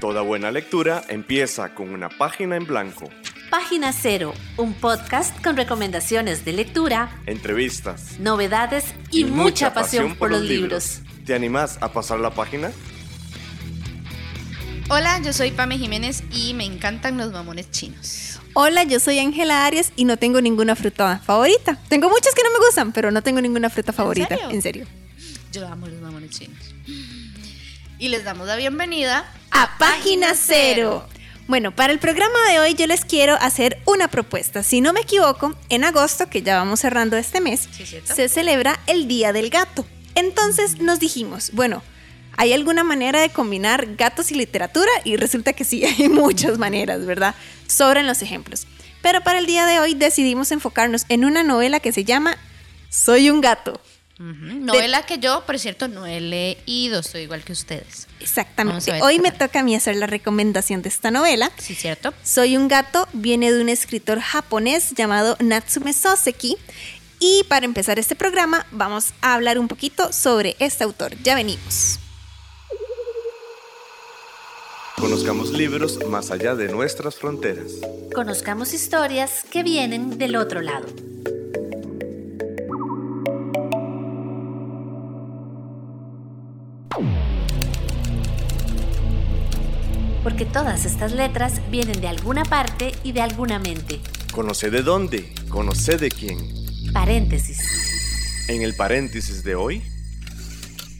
Toda buena lectura empieza con una página en blanco. Página Cero, un podcast con recomendaciones de lectura, entrevistas, novedades y, mucha, pasión, por los libros. ¿Te animás a pasar la página? Hola, yo soy Pame Jiménez y me encantan los mamones chinos. Hola, yo soy Ángela Arias y no tengo ninguna fruta favorita. Tengo muchas que no me gustan, pero no tengo ninguna fruta favorita. ¿En serio? Yo amo los mamones chinos. Y les damos la bienvenida a Página Cero. Bueno, para el programa de hoy yo les quiero hacer una propuesta. Si no me equivoco, en agosto, que ya vamos cerrando este mes, se celebra el Día del Gato. Entonces nos dijimos, bueno, ¿hay alguna manera de combinar gatos y literatura? Y resulta que sí, hay muchas maneras, ¿verdad? Sobran los ejemplos. Pero para el día de hoy decidimos enfocarnos en una novela que se llama Soy un gato. Novela que yo, por cierto, no he leído, soy igual que ustedes. Exactamente. Hoy me toca a mí hacer la recomendación de esta novela. Sí, cierto. Soy un gato, viene de un escritor japonés llamado Natsume Soseki. Y para empezar este programa, vamos a hablar un poquito sobre este autor. Ya venimos. Conozcamos libros más allá de nuestras fronteras. Conozcamos historias que vienen del otro lado. Porque todas estas letras vienen de alguna parte y de alguna mente. Conoce de dónde, conoce de quién. Paréntesis. En el paréntesis de hoy.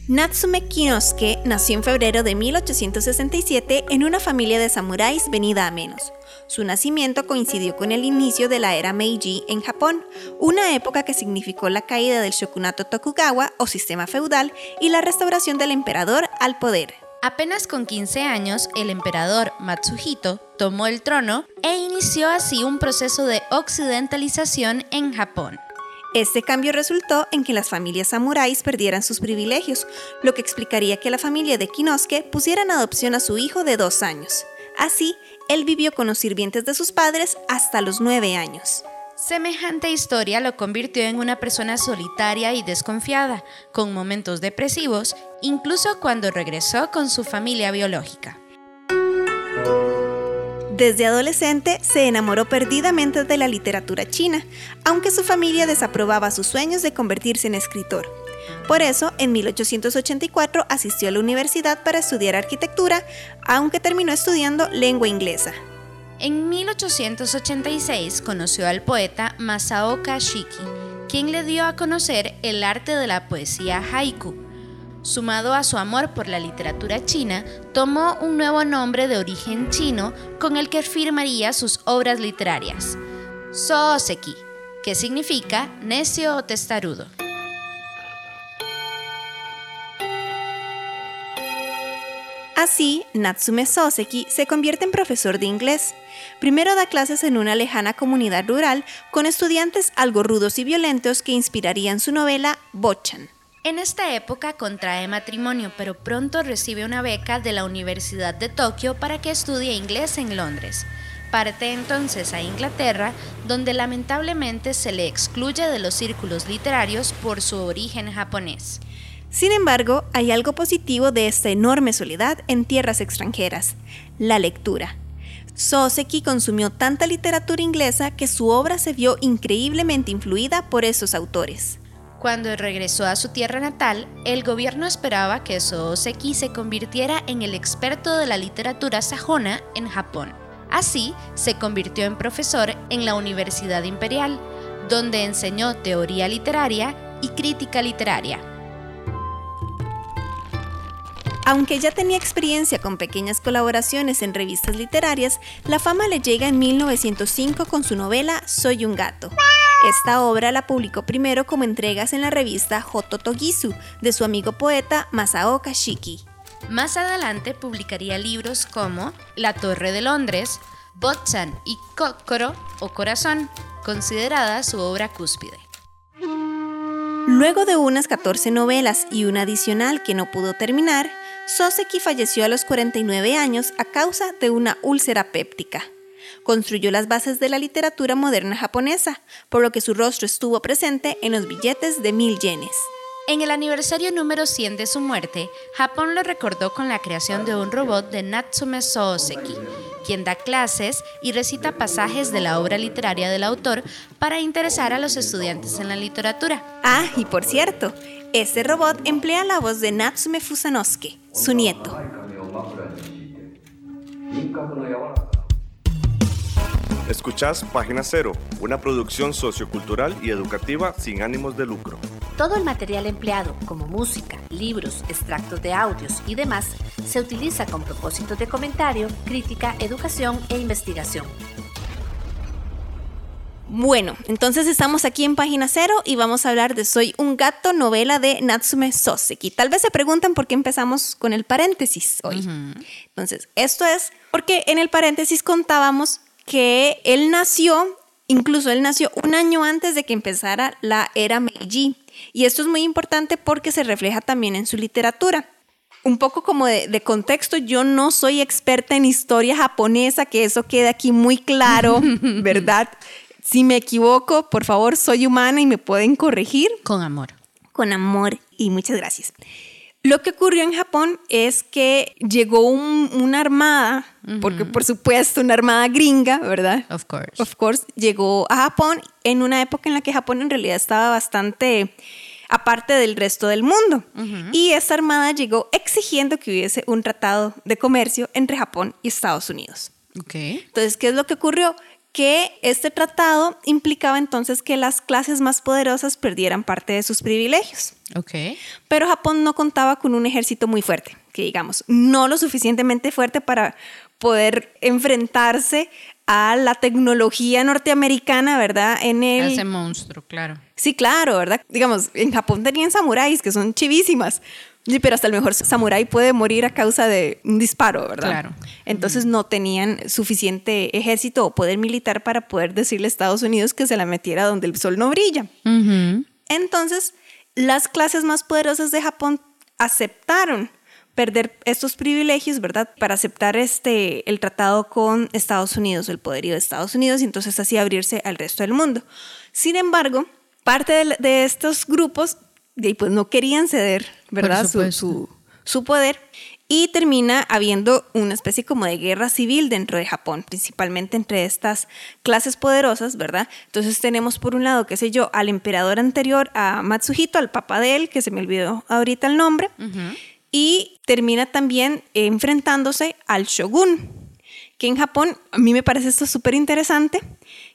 Natsume Kinosuke nació en febrero de 1867 en una familia de samuráis venida a menos. Su nacimiento coincidió con el inicio de la era Meiji en Japón, una época que significó la caída del shokunato Tokugawa o sistema feudal y la restauración del emperador al poder. Apenas con 15 años, el emperador Matsuhito tomó el trono e inició así un proceso de occidentalización en Japón. Este cambio resultó en que las familias samuráis perdieran sus privilegios, lo que explicaría que la familia de Kinosuke pusiera en adopción a su hijo de dos años. Así, él vivió con los sirvientes de sus padres hasta los nueve años. Semejante historia lo convirtió en una persona solitaria y desconfiada, con momentos depresivos, incluso cuando regresó con su familia biológica. Desde adolescente se enamoró perdidamente de la literatura china, aunque su familia desaprobaba sus sueños de convertirse en escritor. Por eso, en 1884 asistió a la universidad para estudiar arquitectura, aunque terminó estudiando lengua inglesa. En 1886 conoció al poeta Masaoka Shiki, quien le dio a conocer el arte de la poesía haiku. Sumado a su amor por la literatura china, tomó un nuevo nombre de origen chino con el que firmaría sus obras literarias, Sooseki, que significa necio o testarudo. Así, Natsume Soseki se convierte en profesor de inglés. Primero da clases en una lejana comunidad rural con estudiantes algo rudos y violentos que inspirarían su novela Bochan. En esta época contrae matrimonio, pero pronto recibe una beca de la Universidad de Tokio para que estudie inglés en Londres. Parte entonces a Inglaterra, donde lamentablemente se le excluye de los círculos literarios por su origen japonés. Sin embargo, hay algo positivo de esta enorme soledad en tierras extranjeras, la lectura. Soseki consumió tanta literatura inglesa que su obra se vio increíblemente influida por esos autores. Cuando regresó a su tierra natal, el gobierno esperaba que Soseki se convirtiera en el experto de la literatura sajona en Japón. Así, se convirtió en profesor en la Universidad Imperial, donde enseñó teoría literaria y crítica literaria. Aunque ya tenía experiencia con pequeñas colaboraciones en revistas literarias, la fama le llega en 1905 con su novela Soy un gato. Esta obra la publicó primero como entregas en la revista Hototogisu de su amigo poeta Masaoka Shiki. Más adelante publicaría libros como La Torre de Londres, Botchan y Kokoro o Corazón, considerada su obra cúspide. Luego de unas 14 novelas y una adicional que no pudo terminar, Soseki falleció a los 49 años a causa de una úlcera péptica. Construyó las bases de la literatura moderna japonesa, por lo que su rostro estuvo presente en los billetes de mil yenes. En el aniversario número 100 de su muerte, Japón lo recordó con la creación de un robot de Natsume Sooseki, quien da clases y recita pasajes de la obra literaria del autor para interesar a los estudiantes en la literatura. Ah, y por cierto, este robot emplea la voz de Natsume Fusanosuke, su nieto. Escuchás Página Cero, una producción sociocultural y educativa sin ánimos de lucro. Todo el material empleado, como música, libros, extractos de audios y demás, se utiliza con propósitos de comentario, crítica, educación e investigación. Bueno, entonces estamos aquí en página cero y vamos a hablar de Soy un gato, novela de Natsume Soseki. Tal vez se preguntan por qué empezamos con el paréntesis hoy. Entonces, esto es porque en el paréntesis contábamos que él nació, incluso él nació un año antes de que empezara la era Meiji. Y esto es muy importante porque se refleja también en su literatura. Un poco como de, de, contexto, yo no soy experta en historia japonesa, que eso queda aquí muy claro, ¿verdad? Si me equivoco, por favor, soy humana y me pueden corregir. Con amor. Con amor y muchas gracias. Lo que ocurrió en Japón es que llegó un, una armada, uh -huh. porque por supuesto una armada gringa, ¿verdad? Of course. Of course, llegó a Japón en una época en la que Japón en realidad estaba bastante aparte del resto del mundo. Uh -huh. Y esta armada llegó exigiendo que hubiese un tratado de comercio entre Japón y Estados Unidos. Okay. Entonces, ¿qué es lo que ocurrió? Que este tratado implicaba entonces que las clases más poderosas perdieran parte de sus privilegios. Okay. Pero Japón no contaba con un ejército muy fuerte, que digamos, no lo suficientemente fuerte para poder enfrentarse a la tecnología norteamericana, ¿verdad? En el... Ese monstruo, claro. Sí, claro, ¿verdad? Digamos, en Japón tenían samuráis que son chivísimas, Sí, pero hasta el mejor samurái puede morir a causa de un disparo, ¿verdad? Claro. Entonces no tenían suficiente ejército o poder militar para poder decirle a Estados Unidos que se la metiera donde el sol no brilla. Uh -huh. Entonces, las clases más poderosas de Japón aceptaron perder estos privilegios, ¿verdad? Para aceptar este, el tratado con Estados Unidos, el poderío de Estados Unidos, y entonces así abrirse al resto del mundo. Sin embargo, parte de, de estos grupos y pues no querían ceder, ¿verdad? Su, su, su, poder. Y termina habiendo una especie como de guerra civil dentro de Japón, principalmente entre estas clases poderosas, ¿verdad? Entonces tenemos por un lado, qué sé yo, al emperador anterior, a Matsuhito, al papá de él, que se me olvidó ahorita el nombre, uh -huh. y termina también enfrentándose al shogun, que en Japón, a mí me parece esto súper interesante,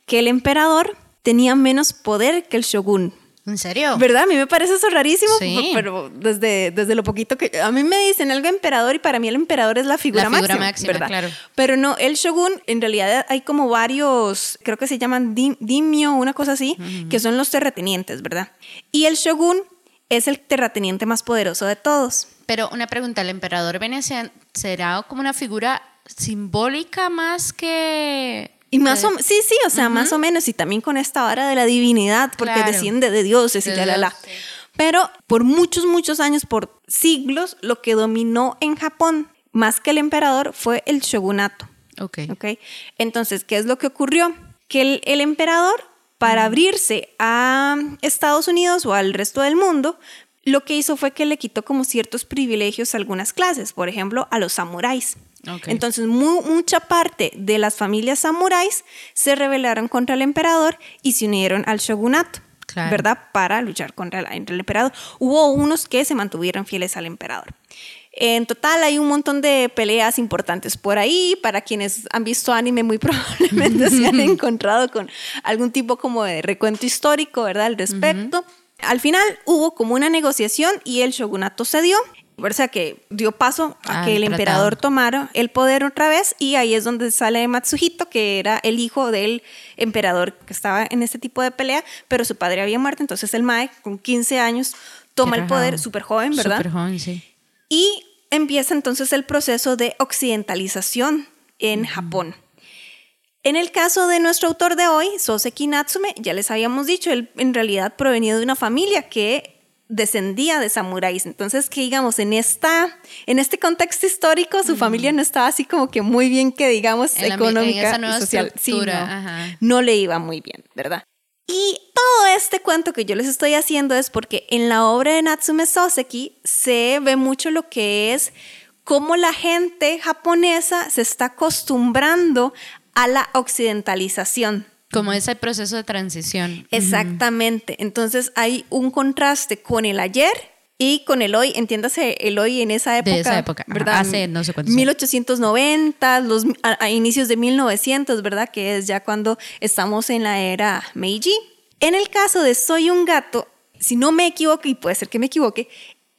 que el emperador tenía menos poder que el shogun. ¿En serio? ¿Verdad? A mí me parece eso rarísimo, sí. pero desde, desde lo poquito que... A mí me dicen algo emperador y para mí el emperador es la figura, la figura máxima, máxima ¿verdad? Claro. Pero no, el shogun, en realidad hay como varios, creo que se llaman dim, dimio, una cosa así, uh -huh. que son los terratenientes, ¿verdad? Y el shogun es el terrateniente más poderoso de todos. Pero una pregunta, ¿el emperador veneciano será como una figura simbólica más que y más o, sí, sí, o sea, uh -huh. más o menos, y también con esta vara de la divinidad, porque Claro. desciende de dioses y De la, la, sí. Pero por muchos, muchos años, por siglos, lo que dominó en Japón, más que el emperador, fue el shogunato. Ok. ¿ok? Entonces, ¿qué es lo que ocurrió? Que el, el emperador, para abrirse a Estados Unidos o al resto del mundo, lo que hizo fue que le quitó como ciertos privilegios a algunas clases, por ejemplo, a los samuráis. Entonces, mu- mucha parte de las familias samuráis se rebelaron contra el emperador y se unieron al shogunato, Claro. ¿verdad? Para luchar contra el, contra el emperador. Hubo unos que se mantuvieron fieles al emperador. En total hay un montón de peleas importantes por ahí. Para quienes han visto anime, muy probablemente se han encontrado con algún tipo como de recuento histórico, ¿verdad? Al respecto. Al final hubo como una negociación y el shogunato cedió. O sea que dio paso a Al que el tratado. emperador tomara el poder otra vez y ahí es donde sale Matsuhito, que era el hijo del emperador que estaba en este tipo de pelea, pero su padre había muerto, entonces el Mae con 15 años toma el poder, súper joven, ¿verdad? Súper joven, sí. Y empieza entonces el proceso de occidentalización en Japón. En el caso de nuestro autor de hoy, Soseki Natsume, ya les habíamos dicho, él en realidad provenía de una familia que descendía de samuráis. Entonces, que digamos, en, esta, en este contexto histórico, su familia no estaba así como que muy bien, que digamos, En la- en económica y social. Sí, no, ajá. no le iba muy bien, ¿verdad? Y todo este cuento que yo les estoy haciendo es porque en la obra de Natsume Soseki se ve mucho lo que es cómo la gente japonesa se está acostumbrando a la occidentalización. Como ese proceso de transición. Exactamente. Entonces hay un contraste con el ayer y con el hoy, entiéndase el hoy en esa época. De esa época, ¿verdad? Hace no sé cuántos 1890, los, a, a, inicios de 1900, ¿verdad? Que es ya cuando estamos en la era Meiji. En el caso de Soy un gato, si no me equivoco, y puede ser que me equivoque,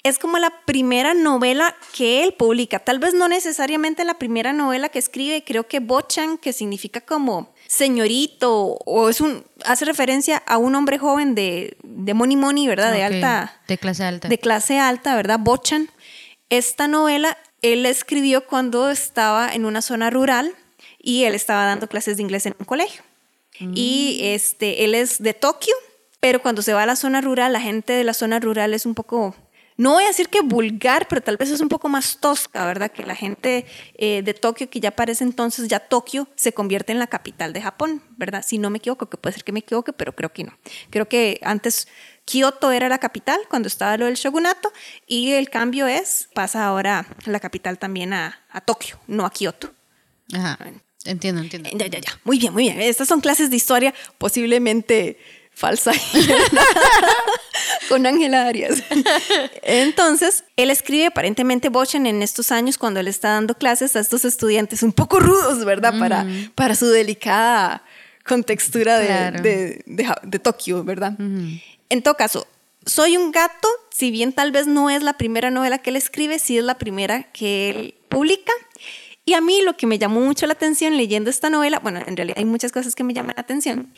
es como la primera novela que él publica. Tal vez no necesariamente la primera novela que escribe, creo que Bochan, que significa como señorito o es un hace referencia a un hombre joven de, de money money, ¿verdad? De alta De clase alta. de clase alta, ¿verdad? Bochan. Esta novela él la escribió cuando estaba en una zona rural y él estaba dando clases de inglés en un colegio. Y este él es de Tokio, pero cuando se va a la zona rural, la gente de la zona rural es un poco no voy a decir que vulgar, pero tal vez es un poco más tosca, ¿verdad? Que la gente eh, de Tokio, que ya para ese entonces ya Tokio se convierte en la capital de Japón, ¿verdad? Si no me equivoco, que puede ser que me equivoque, pero creo que no. Creo que antes Kioto era la capital cuando estaba lo del shogunato y el cambio es, pasa ahora la capital también a, a Tokio, no a Kioto. Ajá. Entiendo, entiendo. Ya, ya, ya. Muy bien, muy bien. Estas son clases de historia posiblemente falsa con Ángela Arias. Entonces, él escribe aparentemente Bochen en estos años cuando él está dando clases a estos estudiantes un poco rudos, ¿verdad? para, para su delicada contextura de, Claro. de, de Ja- de Tokio, ¿verdad? En todo caso, Soy un gato, si bien tal vez no es la primera novela que él escribe, sí es la primera que él publica. Y a mí lo que me llamó mucho la atención leyendo esta novela, bueno, en realidad hay muchas cosas que me llaman la atención,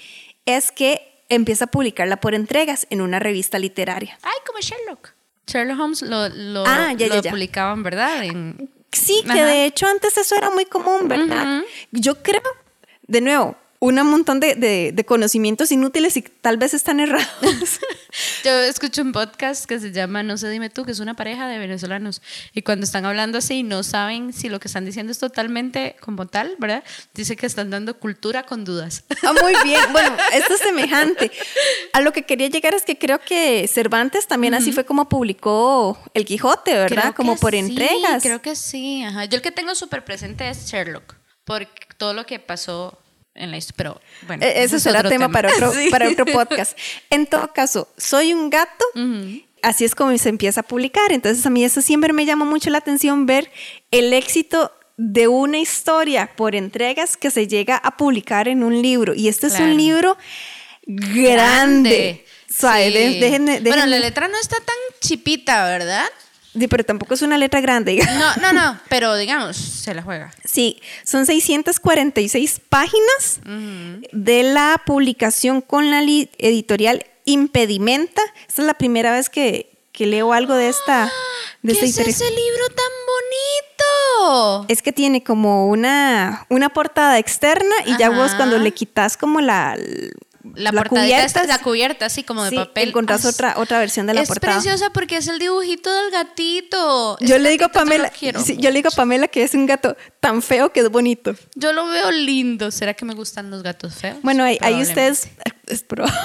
es que empieza a publicarla por entregas en una revista literaria. Ay, como Sherlock. Sherlock Holmes lo, lo, Ah, ya, ya, lo ya. publicaban, ¿verdad? En- Sí, que de hecho antes eso era muy común, ¿verdad? Yo creo, de nuevo, un montón de, de- de conocimientos inútiles y tal vez están errados. Yo escucho un podcast que se llama No sé, dime tú, que es una pareja de venezolanos. Y cuando están hablando así, no saben si lo que están diciendo es totalmente como tal, ¿verdad? Dice que están dando cultura con dudas. Ah, muy bien. Bueno, esto es semejante. A lo que quería llegar es que creo que Cervantes también así fue como publicó El Quijote, ¿verdad? Creo como que por sí, entregas. Creo que sí. Ajá. Yo el que tengo súper presente es Sherlock, por todo lo que pasó en la historia. Pero bueno, Eh, Eso será tema, Para, otro, Sí. para otro podcast. En todo caso, soy un gato. Así es como se empieza a publicar. Entonces a mí eso siempre me llamó mucho la atención ver el éxito de una historia por entregas que se llega a publicar en un libro. Y este es un libro grande. Sí. déjenme- Bueno, la letra no está tan chipita, ¿verdad? Sí, pero tampoco es una letra grande. No, no, no, pero digamos, se la juega. Sí, son 646 páginas de la publicación con la editorial Impedimenta. Esta es la primera vez que, que leo algo de esta, de ¿Qué esta es ese libro tan bonito? Es que tiene como una, una portada externa y ya vos cuando le quitas como la, La, portada cubierta, la cubierta, así como de sí, papel. encontrás otra, otra versión de la es portada. preciosa porque es el dibujito del gatito. Yo Ese le digo Pamela, sí, yo le digo. Pamela que es un gato tan feo que es bonito. Yo lo veo lindo. ¿Será que me gustan los gatos feos? Bueno, ahí, ahí ustedes es probable.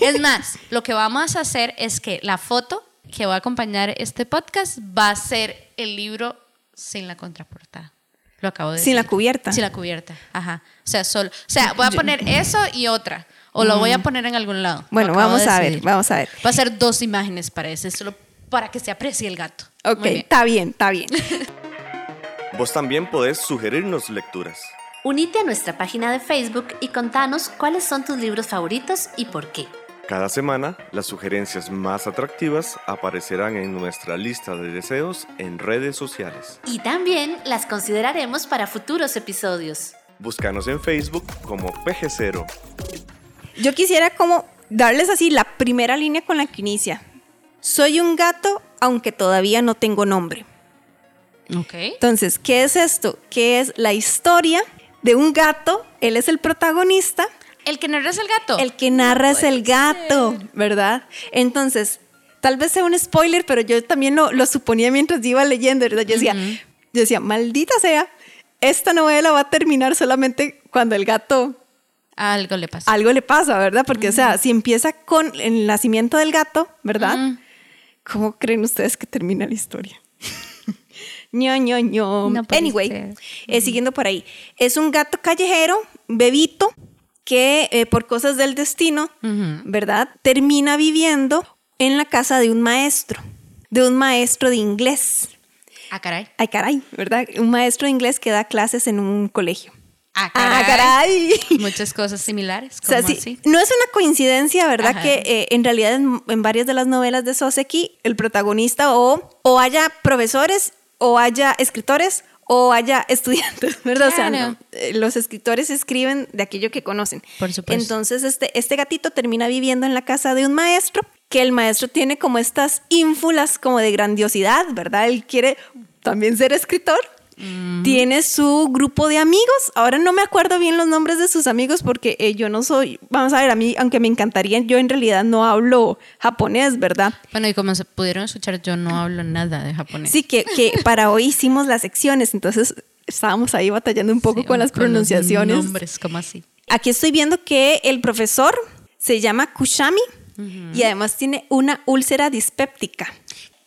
Es más, lo que vamos a hacer es que la foto que va a acompañar este podcast va a ser el libro sin la contraportada. Lo acabo de Sin la decir. cubierta. Sin la cubierta. Ajá. O sea, solo. O sea, voy a poner eso y otra. O lo voy a poner en algún lado. Mm. Bueno, vamos de a ver, vamos a ver. Va a ser dos imágenes para ese, solo para que se aprecie el gato. Ok, está bien, está bien. Vos también podés sugerirnos lecturas. Unite a nuestra página de Facebook y contanos cuáles son tus libros favoritos y por qué. Cada semana, las sugerencias más atractivas aparecerán en nuestra lista de deseos en redes sociales. Y también las consideraremos para futuros episodios. Búscanos en Facebook como PG0. Yo quisiera como darles así la primera línea con la que inicia. Soy un gato aunque todavía no tengo nombre. Ok. Entonces, ¿qué es esto? Que es la historia de un gato, él es el protagonista, El que narra es el gato. el que narra es el gato, ¿verdad? Entonces, tal vez sea un spoiler, pero yo también lo, lo suponía mientras iba leyendo, ¿verdad? Yo decía, yo decía, maldita sea, esta novela va a terminar solamente cuando el gato Algo le pasa. Algo le pasa, ¿verdad? Porque, o sea, si empieza con el nacimiento del gato, ¿verdad? ¿Cómo creen ustedes que termina la historia? ño, ño, ño. anyway, eh, siguiendo por ahí. Es un gato callejero, bebito, que eh, por cosas del destino, ¿verdad? Termina viviendo en la casa de un maestro, de un maestro de inglés. Ah, caray. Ay, caray, ¿verdad? Un maestro de inglés que da clases en un colegio. Ah, ah caray. Muchas cosas similares. O sea, sí, no es una coincidencia, ¿verdad? Que eh, en realidad en, varias de las novelas de Soseki, el protagonista o, o haya profesores o haya escritores o haya estudiantes, ¿verdad? O sea, eh, los escritores escriben de aquello que conocen. Por supuesto. Entonces, este, este gatito termina viviendo en la casa de un maestro, que el maestro tiene como estas ínfulas como de grandiosidad, ¿verdad? Él quiere también ser escritor, tiene su grupo de amigos. Ahora no me acuerdo bien los nombres de sus amigos porque eh, yo no soy, vamos a ver, a mí, aunque me encantaría, yo en realidad no hablo japonés, ¿verdad? Bueno, y como se pudieron escuchar, yo no hablo nada de japonés. Sí, que, que para hoy hicimos las secciones, entonces estábamos ahí batallando un poco con las pronunciaciones. nombres, como así. Aquí estoy viendo que el profesor se llama Kushami y además tiene una úlcera dispéptica.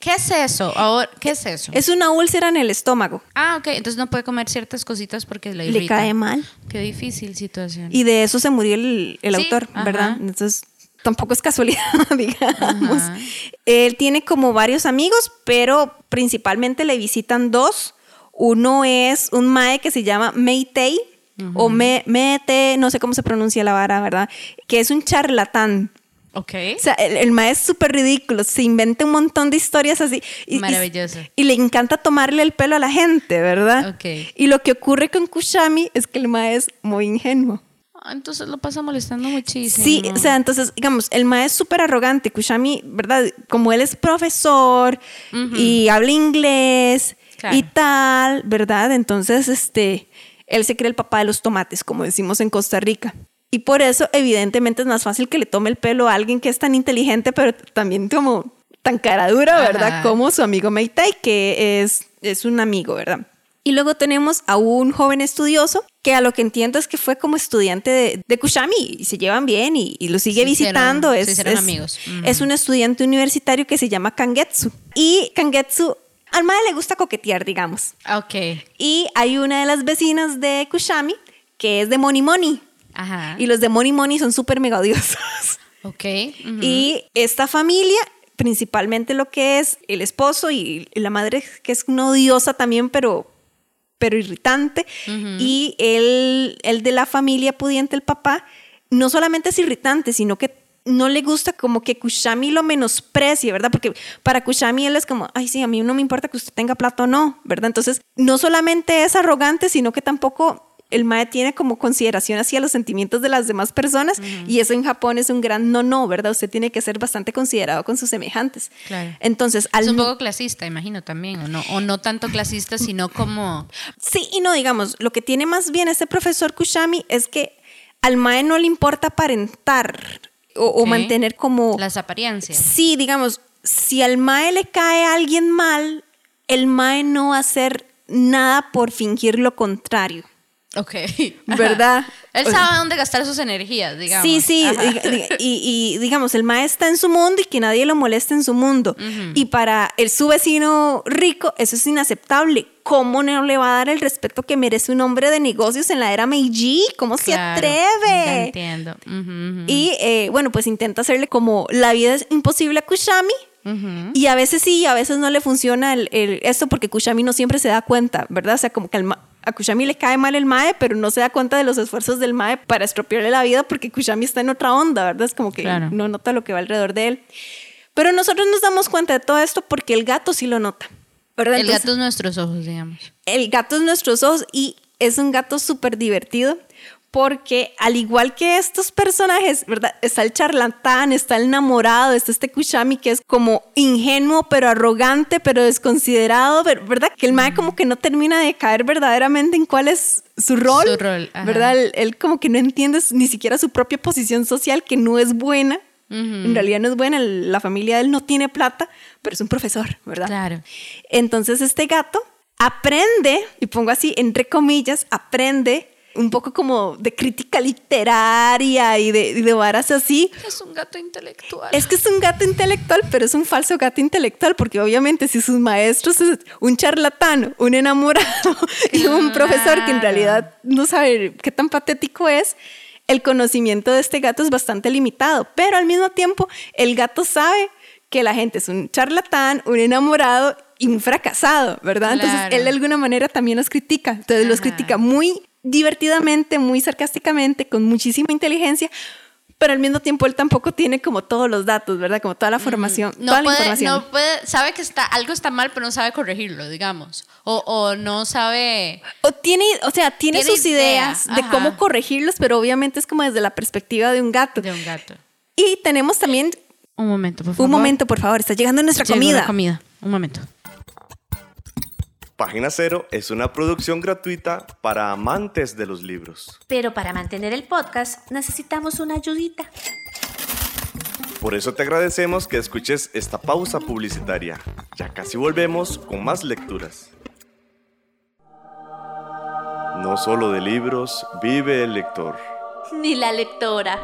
¿Qué es eso? Ahora, ¿Qué es eso? Es una úlcera en el estómago. Ah, ok. Entonces no puede comer ciertas cositas porque le irrita. Le cae mal. Qué difícil situación. Y de eso se murió el, autor, ¿verdad? Entonces tampoco es casualidad, digamos. Él tiene como varios amigos, pero principalmente le visitan dos. Uno es un mae que se llama Meitei, o Mete, no sé cómo se pronuncia la vara, ¿verdad? Que es un charlatán. Ok. O sea, el, maestro es súper ridículo, se inventa un montón de historias así. Y, Maravilloso. Y, le encanta tomarle el pelo a la gente, ¿verdad? Ok. Y lo que ocurre con Kushami es que el maestro es muy ingenuo. Ah, entonces lo pasa molestando muchísimo. Sí, o sea, entonces, digamos, el maestro es súper arrogante. Kushami, ¿verdad? Como él es profesor y habla inglés y tal, ¿verdad? Entonces, este, él se cree el papá de los tomates, como decimos en Costa Rica. Y por eso, evidentemente, es más fácil que le tome el pelo a alguien que es tan inteligente, pero también como tan cara dura, ¿verdad? Como su amigo Meitai, que es, es un amigo, ¿verdad? Y luego tenemos a un joven estudioso que a lo que entiendo es que fue como estudiante de, de Kushami y se llevan bien y, lo sigue visitando. es, es, amigos. es un estudiante universitario que se llama Kangetsu. Y Kangetsu al madre le gusta coquetear, digamos. Ok. Y hay una de las vecinas de Kushami que es de Moni Moni. Ajá. Y los de Money Money son súper mega odiosos. Ok. Y esta familia, principalmente lo que es el esposo y la madre, que es una odiosa también, pero, pero irritante. Y el, el de la familia pudiente, el papá, no solamente es irritante, sino que no le gusta como que Kushami lo menosprecie, ¿verdad? Porque para Kushami él es como, ay, sí, a mí no me importa que usted tenga plata o no, ¿verdad? Entonces, no solamente es arrogante, sino que tampoco el MAE tiene como consideración hacia los sentimientos de las demás personas y eso en Japón es un gran no, no, ¿verdad? Usted tiene que ser bastante considerado con sus semejantes. Claro. Entonces, al... Es un poco clasista, imagino también, o no, o no tanto clasista, sino como... Sí y no, digamos, lo que tiene más bien este profesor Kushami es que al MAE no le importa aparentar o, mantener como... Las apariencias. Sí, digamos, si al MAE le cae a alguien mal, el MAE no va a hacer nada por fingir lo contrario. Ok. ¿Verdad? Él sabe dónde gastar sus energías, digamos. Sí, sí. Y, digamos, el maestro está en su mundo y que nadie lo moleste en su mundo. Y para el, su vecino rico, eso es inaceptable. ¿Cómo no le va a dar el respeto que merece un hombre de negocios en la era Meiji? ¿Cómo se atreve? entiendo. Y eh, bueno, pues intenta hacerle como la vida es imposible a Kushami. Y a veces sí, a veces no le funciona el, esto porque Kushami no siempre se da cuenta, ¿verdad? O sea, como que el, a Kushami le cae mal el Mae, pero no se da cuenta de los esfuerzos del Mae para estropearle la vida porque Kushami está en otra onda, ¿verdad? Es como que no nota lo que va alrededor de él. Pero nosotros nos damos cuenta de todo esto porque el gato sí lo nota. ¿Verdad? El gato es nuestros ojos, digamos. El gato es nuestros ojos y es un gato súper divertido porque al igual que estos personajes, ¿verdad? Está el charlatán, está el enamorado, está este Kushami que es como ingenuo, pero arrogante, pero desconsiderado, ¿verdad? Que el mae como que no termina de caer verdaderamente en cuál es su rol, su rol ¿verdad? Él, como que no entiende ni siquiera su propia posición social, que no es buena. En realidad no es buena, la familia de él no tiene plata, pero es un profesor, ¿verdad? Claro. Entonces este gato aprende, y pongo así entre comillas, aprende un poco como de crítica literaria y de, de varas así. Es un gato intelectual. Es que es un gato intelectual, pero es un falso gato intelectual, porque obviamente si sus maestros es un charlatán, un enamorado y un profesor que en realidad no sabe qué tan patético es, el conocimiento de este gato es bastante limitado, pero al mismo tiempo el gato sabe que la gente es un charlatán, un enamorado y un fracasado, ¿verdad? Entonces él de alguna manera también los critica, entonces los critica muy divertidamente, muy sarcásticamente, con muchísima inteligencia, pero al mismo tiempo él tampoco tiene como todos los datos, ¿verdad? Como toda la formación, no toda puede, la información. No puede, sabe que está, algo está mal, pero no sabe corregirlo, digamos. O, o no sabe... O tiene, o sea, tiene, Tiene sus idea, ideas de ajá. cómo corregirlos, pero obviamente es como desde la perspectiva de un gato. De un gato. Y tenemos también, Un momento, por favor. un momento, por favor, está llegando nuestra Llegó comida. la comida. Un momento. Página Cero es una producción gratuita para amantes de los libros. Pero para mantener el podcast necesitamos una ayudita. Por eso te agradecemos que escuches esta pausa publicitaria. Ya casi volvemos con más lecturas. No solo de libros vive el lector. Ni la lectora.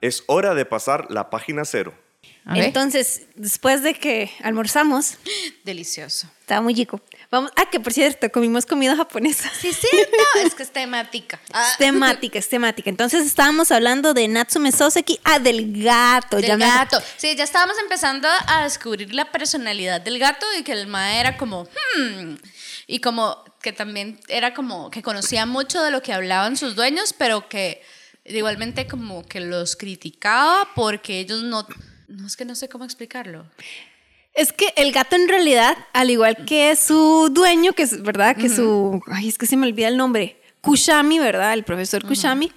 Es hora de pasar la página cero. Ver. Entonces, después de que almorzamos, Delicioso. estaba muy chico. Vamos, ah, que por cierto, comimos comida japonesa. Sí, cierto. es que es temática. Ah, Es temática, es temática. Entonces estábamos hablando de Natsume Soseki, ah, del gato. del ya me- gato. Sí, ya estábamos empezando a descubrir la personalidad del gato y que el mae era como, hmm. Y como que también era como que conocía mucho de lo que hablaban sus dueños, pero que igualmente como que los criticaba porque ellos no. No es que no sé cómo explicarlo. Es que el gato en realidad, al igual que su dueño, que es verdad, que su, ay, es que se me olvida el nombre, Kushami, ¿verdad? El profesor Kushami,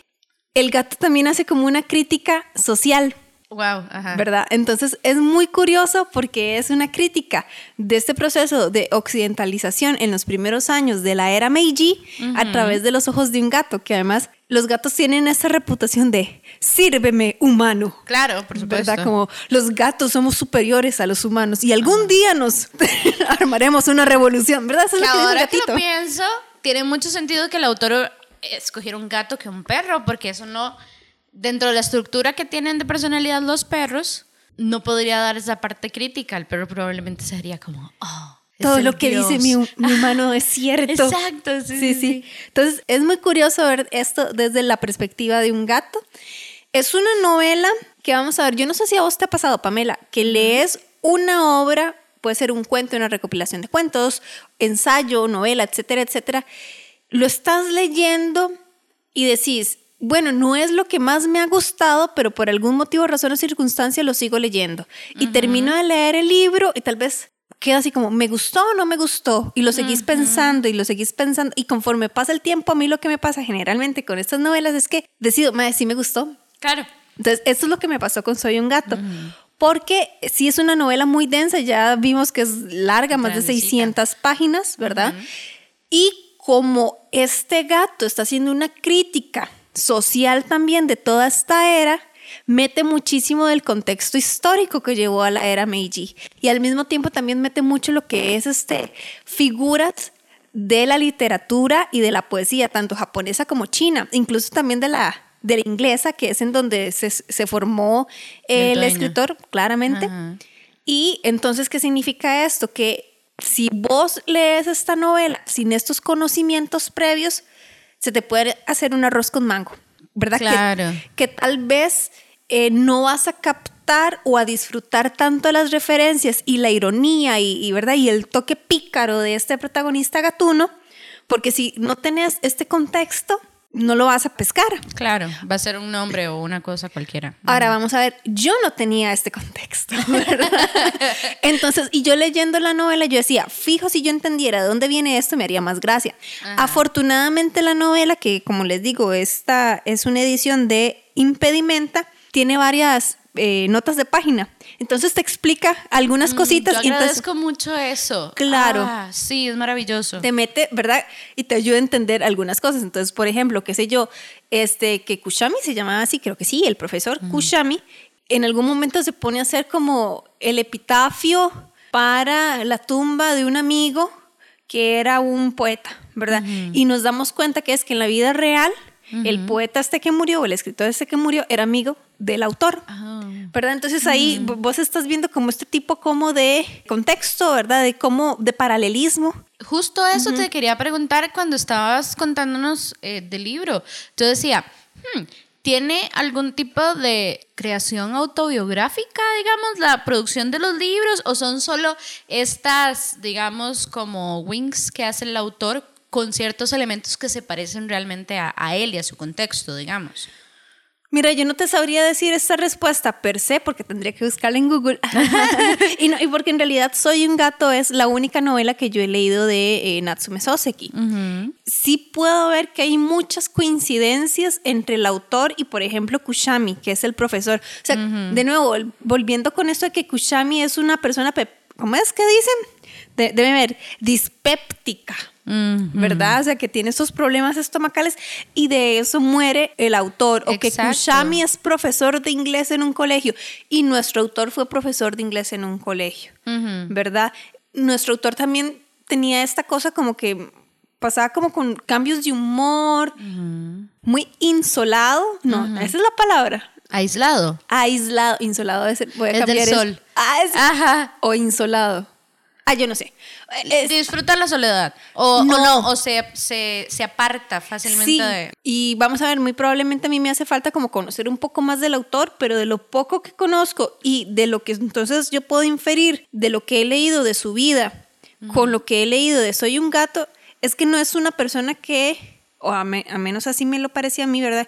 el gato también hace como una crítica social. Wow, ajá. ¿verdad? Entonces es muy curioso porque es una crítica de este proceso de occidentalización en los primeros años de la era Meiji a través de los ojos de un gato, que además los gatos tienen esa reputación de sírveme humano. Claro, por supuesto. ¿Verdad? Como los gatos somos superiores a los humanos y algún día nos armaremos una revolución, ¿verdad? Eso es lo que dice el ahora que lo pienso, tiene mucho sentido que el autor escogiera un gato que un perro, porque eso no, dentro de la estructura que tienen de personalidad los perros, no podría dar esa parte crítica. El perro probablemente sería como, oh, Todo lo que Dios. dice mi, mi humano es cierto. Exacto, sí, sí, sí. Entonces, es muy curioso ver esto desde la perspectiva de un gato. Es una novela que vamos a ver, yo no sé si a vos te ha pasado, Pamela, que lees una obra, puede ser un cuento, una recopilación de cuentos, ensayo, novela, etcétera, etcétera. Lo estás leyendo y decís, bueno, no es lo que más me ha gustado, pero por algún motivo, razón o circunstancia lo sigo leyendo. Y termino de leer el libro y tal vez queda así como, ¿me gustó o no me gustó? Y lo seguís pensando y lo seguís pensando. Y conforme pasa el tiempo, a mí lo que me pasa generalmente con estas novelas es que decido, me sí me gustó. Claro. Entonces, eso es lo que me pasó con Soy un gato. Porque sí es una novela muy densa, ya vimos que es larga, más de Grandecita. 600 páginas, ¿verdad? Y como este gato está haciendo una crítica social también de toda esta era, mete muchísimo del contexto histórico que llevó a la era Meiji. Y al mismo tiempo también mete mucho lo que es este, figuras de la literatura y de la poesía, tanto japonesa como china, incluso también de la, de la inglesa, que es en donde se, se formó El escritor, claramente. Ajá. Y entonces, ¿qué significa esto? Que si vos lees esta novela sin estos conocimientos previos, se te puede hacer un arroz con mango, ¿verdad? Que- Claro. Que, tal vez eh, no vas a captar o a disfrutar tanto las referencias y la ironía y, y, ¿verdad? y el toque pícaro de este protagonista gatuno, porque si no tenés este contexto, no lo vas a pescar. Claro, va a ser un nombre o una cosa cualquiera. Ahora vamos a ver, yo no tenía este contexto, ¿verdad? Entonces, y yo leyendo la novela, yo decía, fijo, si yo entendiera de dónde viene esto, me haría más gracia. Afortunadamente la novela, que como les digo, esta es una edición de Impedimenta, tiene varias eh, notas de página. Entonces te explica algunas cositas. Yo y entonces agradezco mucho eso. Claro. Ah, sí, es maravilloso. te mete, ¿verdad? Y te ayuda a entender algunas cosas. Entonces, por ejemplo, qué sé yo, este, que Kushami se llamaba así, creo que sí, el profesor Kushami, en algún momento se pone a hacer como el epitafio para la tumba de un amigo que era un poeta, ¿verdad? Y nos damos cuenta que es que en la vida real, el poeta este que murió, o el escritor este que murió, era amigo del autor. Ah. ¿Verdad? Entonces ahí vo- vos estás viendo como este tipo como de contexto, ¿verdad? De cómo, de paralelismo. Justo eso te quería preguntar cuando estabas contándonos eh, del libro. Yo decía, hmm, ¿tiene algún tipo de creación autobiográfica, digamos, la producción de los libros? ¿O son solo estas, digamos, como wings que hace el autor con ciertos elementos que se parecen realmente a, a él y a su contexto, digamos? Mira, yo no te sabría decir esta respuesta per se porque tendría que buscarla en Google. y, no, y porque en realidad Soy un gato es la única novela que yo he leído de eh, Natsume Soseki. Sí puedo ver que hay muchas coincidencias entre el autor y, por ejemplo, Kushami, que es el profesor. O sea, de nuevo, vol- volviendo con esto de que Kushami es una persona, pe- ¿cómo es que dicen? De- debe ver, dispéptica. ¿Verdad? O sea, que tiene estos problemas estomacales y de eso muere el autor. O que. Kushami es profesor de inglés en un colegio y nuestro autor fue profesor de inglés en un colegio. ¿Verdad? Nuestro autor también tenía esta cosa como que pasaba como con cambios de humor, muy insolado. No, esa es la palabra. Aislado. Aislado, insolado ser. Voy a Es del cambiar eso. sol. Ah, es- Ajá. O insolado. Ah, yo no sé. Es- Disfruta la soledad. O o No. o, se, se, se aparta fácilmente Sí, de... y vamos a ver, muy probablemente a mí me hace falta como conocer un poco más del autor, pero de lo poco que conozco y de lo que entonces yo puedo inferir de lo que he leído de su vida con lo que he leído de Soy un gato, es que no es una persona que, o a, me- a menos así me lo parecía a mí, ¿verdad?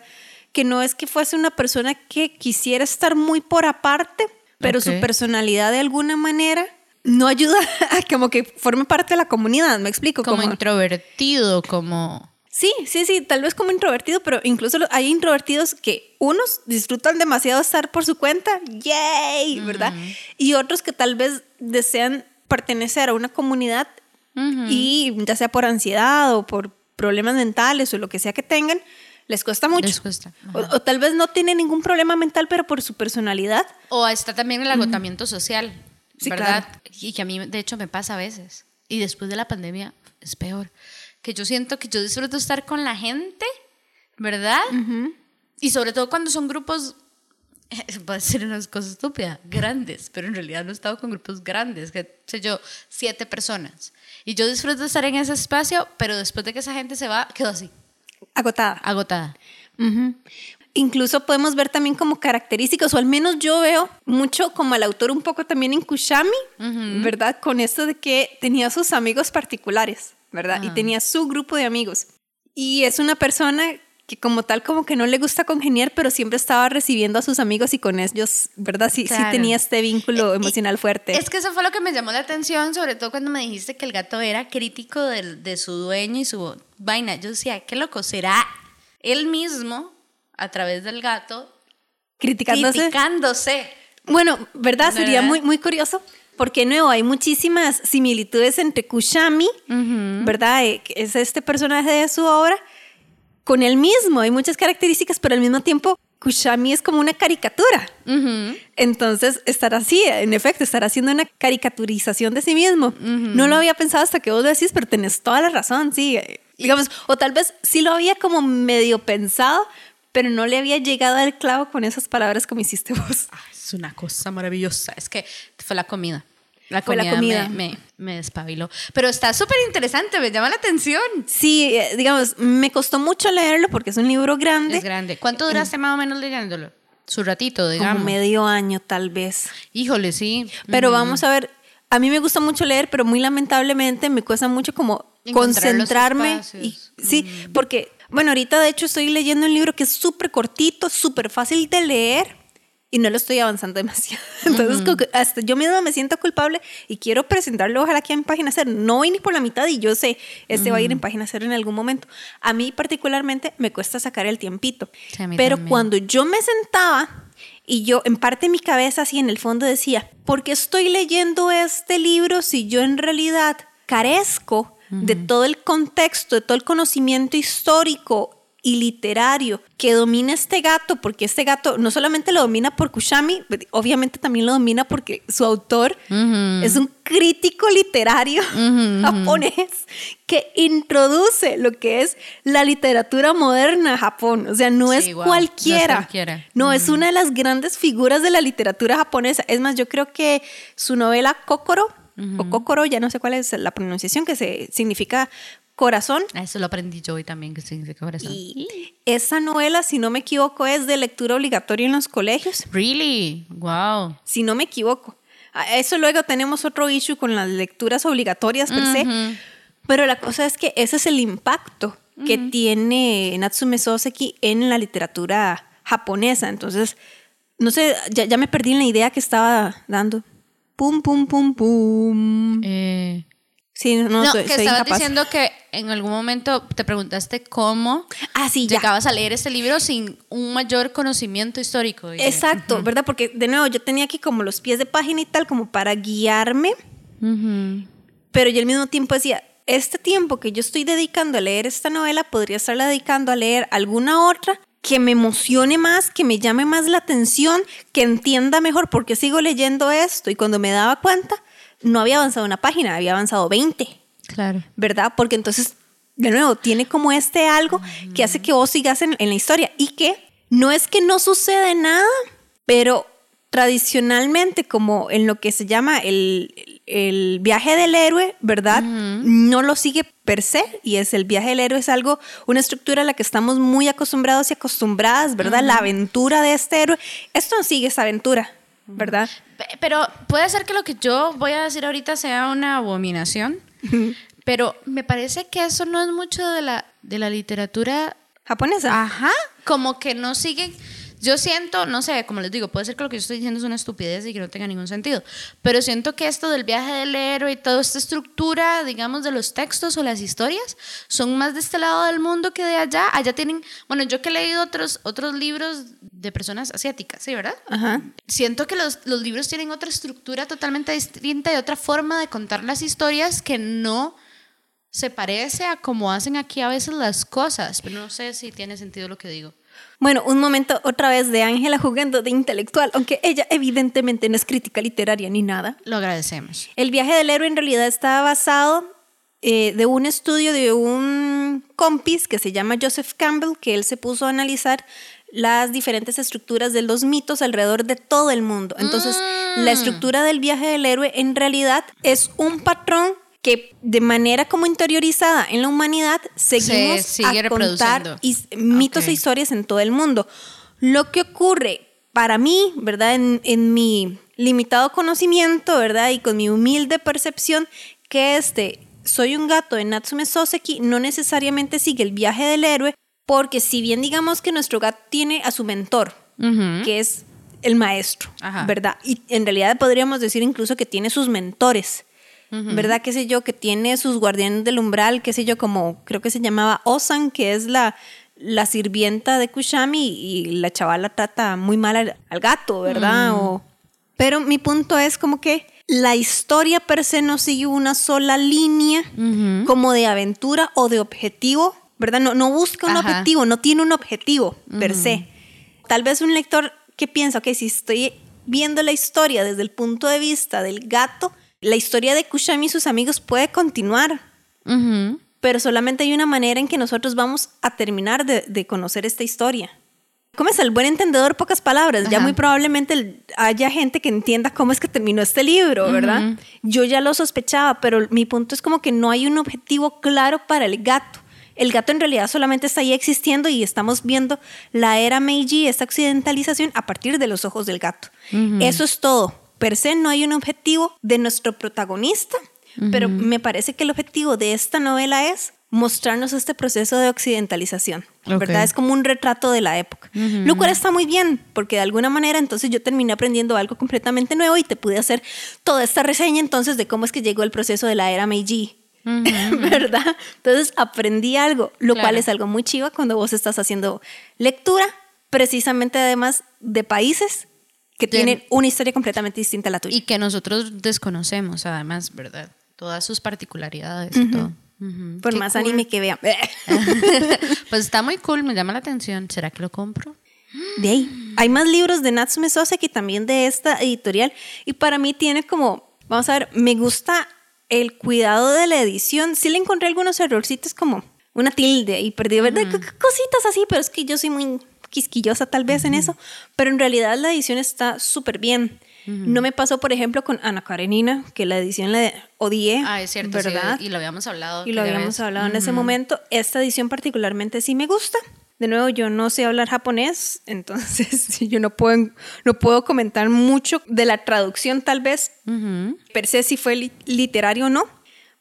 Que no es que fuese una persona que quisiera estar muy por aparte, pero su personalidad de alguna manera no ayuda a como que forme parte de la comunidad, me explico. Como introvertido, como... Sí, sí, sí, tal vez como introvertido, pero incluso hay introvertidos que unos disfrutan demasiado estar por su cuenta, yay, ¿verdad? Y otros que tal vez desean pertenecer a una comunidad y ya sea por ansiedad o por problemas mentales o lo que sea que tengan, les cuesta mucho. Les cuesta, O, o tal vez no tienen ningún problema mental, pero por su personalidad. O está también el agotamiento social, Sí, ¿verdad? Y que a mí, de hecho, me pasa a veces. Y después de la pandemia es peor. Que yo siento que yo disfruto estar con la gente, ¿verdad? Y sobre todo cuando son grupos, va a ser unas cosas estúpidas, grandes, pero en realidad no he estado con grupos grandes, que sé yo, siete personas. Y yo disfruto estar en ese espacio, pero después de que esa gente se va, quedo así, Agotada. agotada. Ujú. Incluso podemos ver también como características, o al menos yo veo mucho como el autor un poco también en Kushami, ¿verdad? Con esto de que tenía sus amigos particulares, ¿verdad? Y tenía su grupo de amigos. Y es una persona que como tal como que no le gusta congeniar, pero siempre estaba recibiendo a sus amigos y con ellos, ¿verdad? Sí, sí Claro. tenía este vínculo Eh, emocional fuerte. Es que eso fue lo que me llamó la atención, sobre todo cuando me dijiste que el gato era crítico del- de, su dueño y su vaina. Yo decía, qué loco, será él mismo, a través del gato, Criticándose. criticándose. Bueno, ¿verdad? Sería muy, muy curioso. Porque, nuevo, hay muchísimas similitudes entre Kushami, ¿verdad? Eh, Es este personaje de su obra, con él mismo. Hay muchas características, pero al mismo tiempo, Kushami es como una caricatura. Entonces, estar así, en efecto, estar haciendo una caricaturización de sí mismo. No lo había pensado hasta que vos lo decís, pero tenés toda la razón, sí. Digamos, o tal vez sí lo había como medio pensado, pero no le había llegado al clavo con esas palabras como hiciste vos. Es una cosa maravillosa. Es que fue la comida. La Fue la comida. Me, me, me despabiló. Pero está súper interesante, me llama la atención. Sí, eh, digamos, me costó mucho leerlo porque es un libro grande. Es grande. ¿Cuánto duraste más o menos leyéndolo? Su ratito, digamos. Como medio año, tal vez. Híjole, sí. Pero vamos a ver, a mí me gusta mucho leer, pero muy lamentablemente me cuesta mucho como Encontrar concentrarme. Y, sí, porque Bueno, ahorita de hecho estoy leyendo un libro que es súper cortito, súper fácil de leer y no lo estoy avanzando demasiado. Entonces, hasta yo misma me siento culpable y quiero presentarlo ojalá aquí en página cero. No voy ni por la mitad y yo sé, este va a ir en página cero en algún momento. A mí particularmente me cuesta sacar el tiempito. pero cuando yo me sentaba y yo en parte de mi cabeza así en el fondo decía, ¿por qué estoy leyendo este libro si yo en realidad carezco de todo el contexto, de todo el conocimiento histórico y literario que domina este gato, porque este gato no solamente lo domina por Kushami, obviamente también lo domina porque su autor es un crítico literario japonés que introduce lo que es la literatura moderna de Japón. O sea, no, es, cualquiera. no es una de las grandes figuras de la literatura japonesa. Es más, yo creo que su novela Kokoro, o Kokoro, ya no sé cuál es la pronunciación, que se, significa Corazón. Ah, eso lo aprendí yo hoy también, que significa corazón. Y esa novela, si no me equivoco, es de lectura obligatoria en los colegios. Really? Wow. Si no me equivoco. Eso luego tenemos otro issue con las lecturas obligatorias per se. Pero la cosa es que ese es el impacto que tiene Natsume Soseki en la literatura japonesa. Entonces, no sé, ya, ya me perdí en la idea que estaba dando. Pum, pum, pum, pum. Eh, Sí, no, que estabas diciendo que en algún momento te preguntaste cómo ah, llegabas a leer este libro sin un mayor conocimiento histórico. Exacto, ¿verdad? Porque de nuevo yo tenía aquí como los pies de página y tal como para guiarme, pero yo al mismo tiempo decía, este tiempo que yo estoy dedicando a leer esta novela podría estarla dedicando a leer alguna otra que me emocione más, que me llame más la atención, que entienda mejor por qué sigo leyendo esto y cuando me daba cuenta no había avanzado una página, había avanzado 20. Claro. ¿Verdad? Porque entonces, de nuevo, tiene como este algo que hace que vos sigas en, la historia y que no es que no sucede nada, pero tradicionalmente, como en lo que se llama el, viaje del héroe, ¿verdad? No lo sigue per se y es el viaje del héroe es algo, una estructura a la que estamos muy acostumbrados y acostumbradas, ¿verdad? La aventura de este héroe. Esto no sigue esa aventura. ¿verdad? Pero puede ser que lo que yo voy a decir ahorita sea una abominación, pero me parece que eso no es mucho de la, de la literatura japonesa. Ajá, como que no siguen yo siento, no sé, como les digo, puede ser que lo que yo estoy diciendo es una estupidez y que no tenga ningún sentido, pero siento que esto del viaje del héroe y toda esta estructura, digamos, de los textos o las historias, son más de este lado del mundo que de allá. Allá tienen, bueno, yo que he leído otros, otros libros de personas asiáticas, ¿sí, verdad? Ajá. Siento que los, los libros tienen otra estructura totalmente distinta y otra forma de contar las historias que no se parece a cómo hacen aquí a veces las cosas, pero no sé si tiene sentido lo que digo. Bueno, un momento otra vez de Ángela jugando de intelectual, aunque ella evidentemente no es crítica literaria ni nada. Lo agradecemos. El viaje del héroe en realidad está basado eh, de un estudio de un compis que se llama Joseph Campbell, que él se puso a analizar las diferentes estructuras de los mitos alrededor de todo el mundo. Entonces, la mm. estructura del viaje del héroe en realidad es un patrón que de manera como interiorizada en la humanidad seguimos a contar mitos e historias en todo el mundo. Lo que ocurre para mí, ¿verdad? En, en, mi limitado conocimiento, ¿verdad? Y con mi humilde percepción, que este Soy un gato de Natsume Soseki no necesariamente sigue el viaje del héroe, porque si bien digamos que nuestro gato tiene a su mentor, que es el maestro, ¿verdad? Y en realidad podríamos decir incluso que tiene sus mentores ¿verdad? Qué sé yo, que tiene sus guardianes del umbral, qué sé yo, como creo que se llamaba Osan, que es la, la sirvienta de Kushami y la chavala trata muy mal al, gato, ¿verdad? Mm. O, pero mi punto es como que la historia per se no sigue una sola línea como de aventura o de objetivo, ¿verdad? No, no busca un objetivo, no tiene un objetivo per se. Tal vez un lector que piensa, que si estoy viendo la historia desde el punto de vista del gato, la historia de Kushami y sus amigos puede continuar, pero solamente hay una manera en que nosotros vamos a terminar de, conocer esta historia. ¿Cómo es el buen entendedor? Pocas palabras. Ya muy probablemente haya gente que entienda cómo es que terminó este libro, ¿verdad? Yo ya lo sospechaba, pero mi punto es como que no hay un objetivo claro para el gato. El gato en realidad solamente está ahí existiendo y estamos viendo la era Meiji, esta occidentalización, a partir de los ojos del gato. Eso es todo per se no hay un objetivo de nuestro protagonista, pero me parece que el objetivo de esta novela es mostrarnos este proceso de occidentalización, ¿verdad? Es como un retrato de la época, lo cual está muy bien, porque de alguna manera entonces yo terminé aprendiendo algo completamente nuevo y te pude hacer toda esta reseña entonces de cómo es que llegó el proceso de la era Meiji, ¿verdad? Entonces aprendí algo, lo cual es algo muy chivo cuando vos estás haciendo lectura, precisamente además de países que tienen una historia completamente distinta a la tuya. Y que nosotros desconocemos, además, ¿verdad? Todas sus particularidades y todo. Por más anime que vea. pues está muy cool, me llama la atención. ¿Será que lo compro? De ahí. Hay más libros de Natsume Soseki también de esta editorial. Y para mí tiene como, vamos a ver, me gusta el cuidado de la edición. Sí le encontré algunos errorcitos como una tilde y perdí, ¿verdad? Cositas así, pero es que yo soy muy quisquillosa tal vez en eso. Pero en realidad la edición está súper bien. No me pasó, por ejemplo, con Ana Karenina, que la edición la odié. Ah, es cierto, ¿verdad? y lo habíamos hablado. Y lo habíamos hablado en ese momento. Esta edición particularmente sí me gusta. De nuevo, yo no sé hablar japonés, entonces yo no puedo, no puedo comentar mucho de la traducción tal vez, per se si fue literario o no,